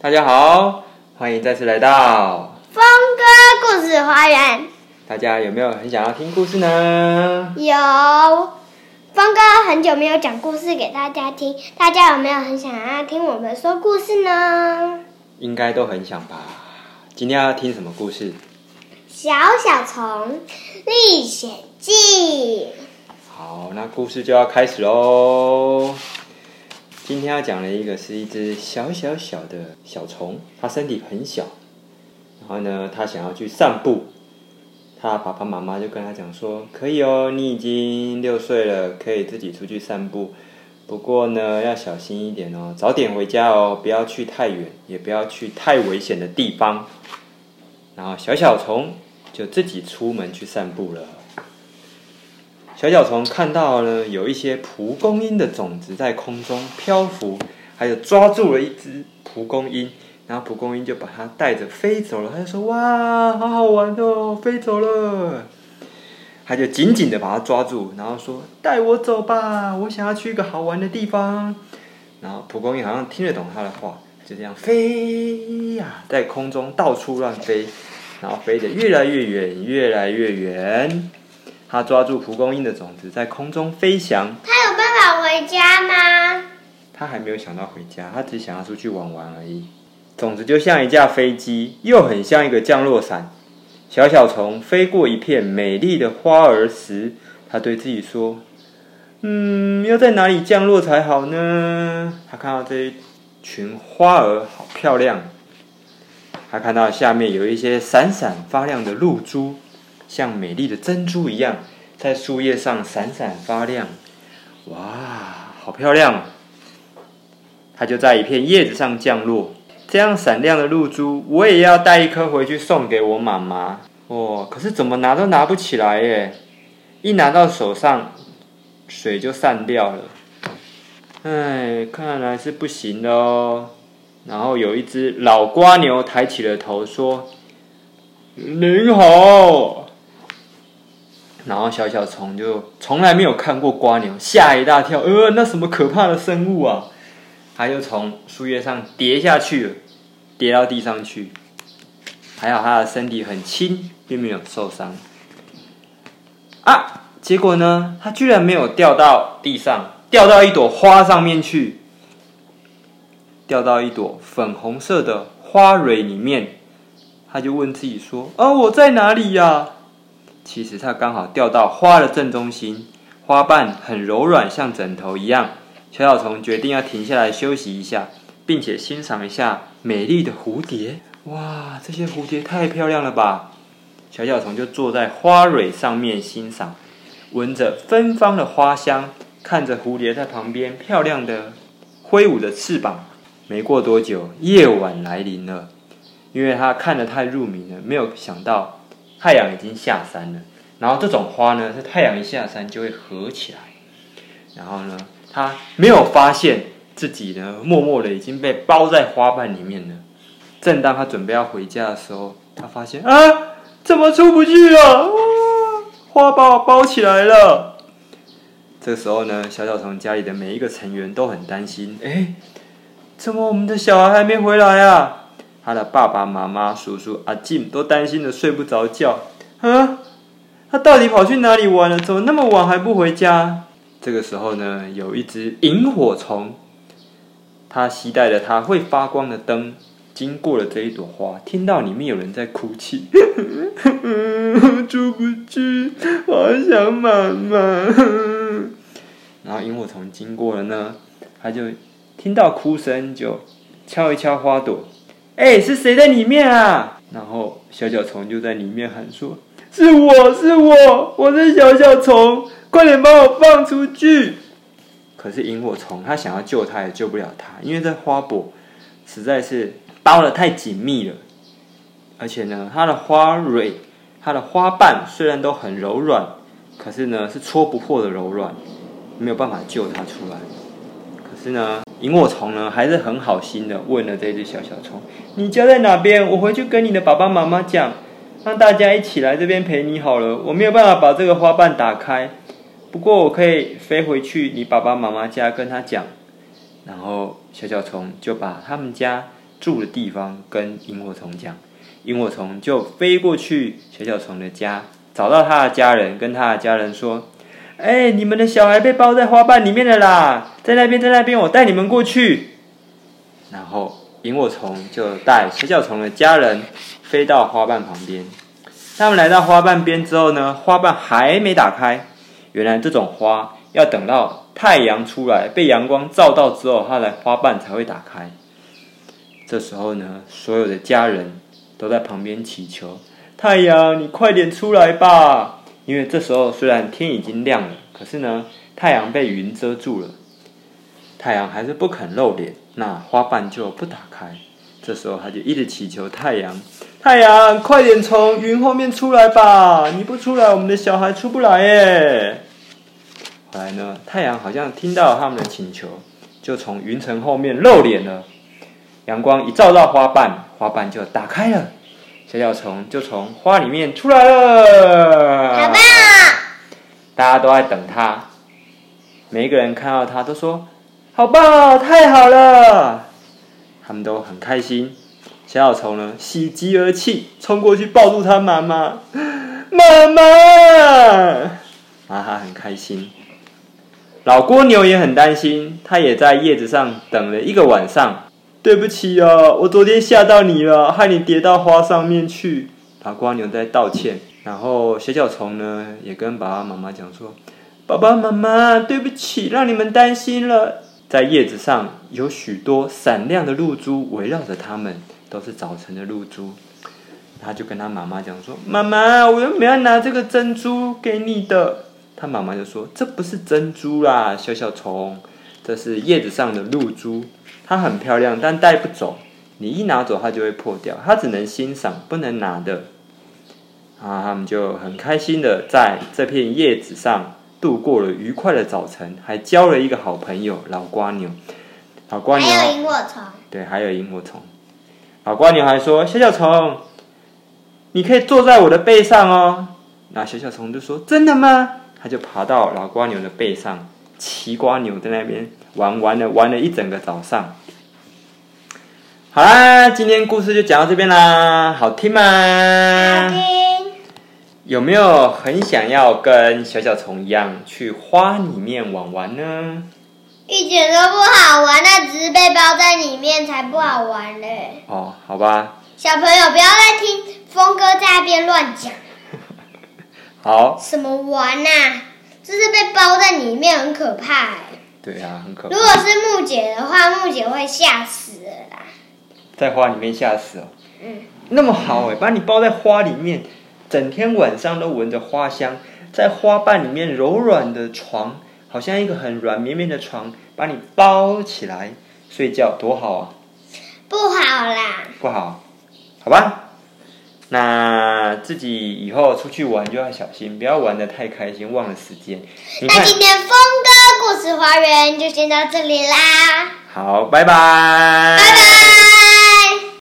大家好，欢迎再次来到峰哥故事花园。大家有没有很想要听故事呢？有，峰哥很久没有讲故事给大家听，大家有没有很想要听我们说故事呢？应该都很想吧。今天要听什么故事？小小虫历险记。好，那故事就要开始喽。今天要讲的一个是一只小小小的小虫，它身体很小，然后呢，它想要去散步。它爸爸妈妈就跟他讲说：“可以哦，你已经六岁了，可以自己出去散步。不过呢，要小心一点哦，早点回家哦，不要去太远，也不要去太危险的地方。”然后小小虫就自己出门去散步了。小小虫看到了有一些蒲公英的种子在空中漂浮，还有抓住了一只蒲公英，然后蒲公英就把它带着飞走了。他就说：“哇，好好玩哦，飞走了！”他就紧紧的把它抓住，然后说：“带我走吧，我想要去一个好玩的地方。”然后蒲公英好像听得懂他的话，就这样飞呀，在空中到处乱飞，然后飞得越来越远，越来越远。他抓住蒲公英的种子，在空中飞翔。他有办法回家吗？他还没有想到回家，他只想要出去玩玩而已。种子就像一架飞机，又很像一个降落伞。小小虫飞过一片美丽的花儿时，他对自己说：“嗯，要在哪里降落才好呢？”他看到这一群花儿好漂亮，他看到下面有一些闪闪发亮的露珠。像美丽的珍珠一样，在树叶上闪闪发亮，哇，好漂亮！它就在一片叶子上降落，这样闪亮的露珠，我也要带一颗回去送给我妈妈。哦，可是怎么拿都拿不起来耶！一拿到手上，水就散掉了。哎，看来是不行的哦。然后有一只老瓜牛抬起了头说：“您好。”然后小小虫就从来没有看过瓜牛，吓一大跳，呃，那什么可怕的生物啊！它就从树叶上跌下去了，跌到地上去。还好它的身体很轻，并没有受伤。啊！结果呢，它居然没有掉到地上，掉到一朵花上面去，掉到一朵粉红色的花蕊里面。它就问自己说：“啊，我在哪里呀？”其实它刚好掉到花的正中心，花瓣很柔软，像枕头一样。小小虫决定要停下来休息一下，并且欣赏一下美丽的蝴蝶。哇，这些蝴蝶太漂亮了吧！小小虫就坐在花蕊上面欣赏，闻着芬芳的花香，看着蝴蝶在旁边漂亮的挥舞着翅膀。没过多久，夜晚来临了，因为它看得太入迷了，没有想到。太阳已经下山了，然后这种花呢，是太阳一下山就会合起来。然后呢，他没有发现自己呢，默默的已经被包在花瓣里面了。正当他准备要回家的时候，他发现啊，怎么出不去了？花把我包起来了。这时候呢，小小虫家里的每一个成员都很担心，哎，怎么我们的小孩还没回来啊？他的爸爸妈妈、叔叔、阿静都担心的睡不着觉。啊，他到底跑去哪里玩了？怎么那么晚还不回家？这个时候呢，有一只萤火虫，它携带着它会发光的灯，经过了这一朵花，听到里面有人在哭泣，出不去，我想妈妈。然后萤火虫经过了呢，他就听到哭声，就敲一敲花朵。哎、是谁在里面啊？然后小小虫就在里面喊说：“是我是我，我是小小虫，快点把我放出去！”可是萤火虫它想要救它也救不了它，因为这花朵实在是包的太紧密了，而且呢，它的花蕊、它的花瓣虽然都很柔软，可是呢是戳不破的柔软，没有办法救它出来。是呢。萤火虫呢，还是很好心的问了这只小小虫：“你家在哪边？我回去跟你的爸爸妈妈讲，让大家一起来这边陪你好了。我没有办法把这个花瓣打开，不过我可以飞回去你爸爸妈妈家跟他讲。”然后小小虫就把他们家住的地方跟萤火虫讲，萤火虫就飞过去小小虫的家，找到他的家人，跟他的家人说：“哎，你们的小孩被包在花瓣里面了啦，在那边，在那边，我带你们过去。”然后萤火虫就带小小虫的家人飞到花瓣旁边。他们来到花瓣边之后呢，花瓣还没打开。原来这种花要等到太阳出来，被阳光照到之后，它的花瓣才会打开。这时候呢，所有的家人都在旁边祈求：“太阳，你快点出来吧！”因为这时候虽然天已经亮了，可是呢，太阳被云遮住了，太阳还是不肯露脸，那花瓣就不打开。这时候他就一直祈求太阳：“太阳，快点从云后面出来吧！你不出来，我们的小孩出不来耶。”后来呢，太阳好像听到他们的请求，就从云层后面露脸了。阳光一照到花瓣，花瓣就打开了，小小虫就从花里面出来了。好棒！大家都在等它，每一个人看到它都说：“好棒，太好了！”他们都很开心。小小虫呢，喜极而泣，冲过去抱住他妈妈，妈妈，啊，他很开心。老蜗牛也很担心，它也在叶子上等了一个晚上。对不起啊，我昨天吓到你了，害你跌到花上面去。老蜗牛在道歉，然后小小虫呢也跟爸爸妈妈讲说：“爸爸妈妈，对不起，让你们担心了。”在叶子上有许多闪亮的露珠围绕着它们，都是早晨的露珠。他就跟他妈妈讲说：“妈妈，我原本要拿这个珍珠给你的。”他妈妈就说：“这不是珍珠啦，小小虫，这是叶子上的露珠，它很漂亮，但带不走。你一拿走，它就会破掉。它只能欣赏，不能拿的。”啊，他们就很开心的在这片叶子上度过了愉快的早晨，还交了一个好朋友老瓜牛。老瓜牛还有萤火虫，对，还有萤火虫。老瓜牛还说：“小小虫，你可以坐在我的背上哦。”那小小虫就说：“真的吗？”他就爬到老瓜牛的背上，骑瓜牛在那边玩玩了玩了一整个早上。好啦，今天故事就讲到这边啦，好听吗？好听。有没有很想要跟小小虫一样去花里面玩玩呢？一点都不好玩，那只是被包在里面才不好玩嘞。哦，好吧。小朋友不要再听峰哥在那边乱讲。好，什么玩呐、啊？就是被包在里面，很可怕哎。对啊，很可怕。如果是木姐的话，木姐会吓死了啦。在花里面吓死哦。嗯。那么好哎，把你包在花里面，整天晚上都闻着花香，在花瓣里面柔软的床，好像一个很软绵绵的床，把你包起来睡觉，多好啊！不好啦。不好，好吧。那自己以后出去玩就要小心，不要玩的太开心，忘了时间。那今天峰哥故事花园就先到这里啦。好，拜拜。拜拜。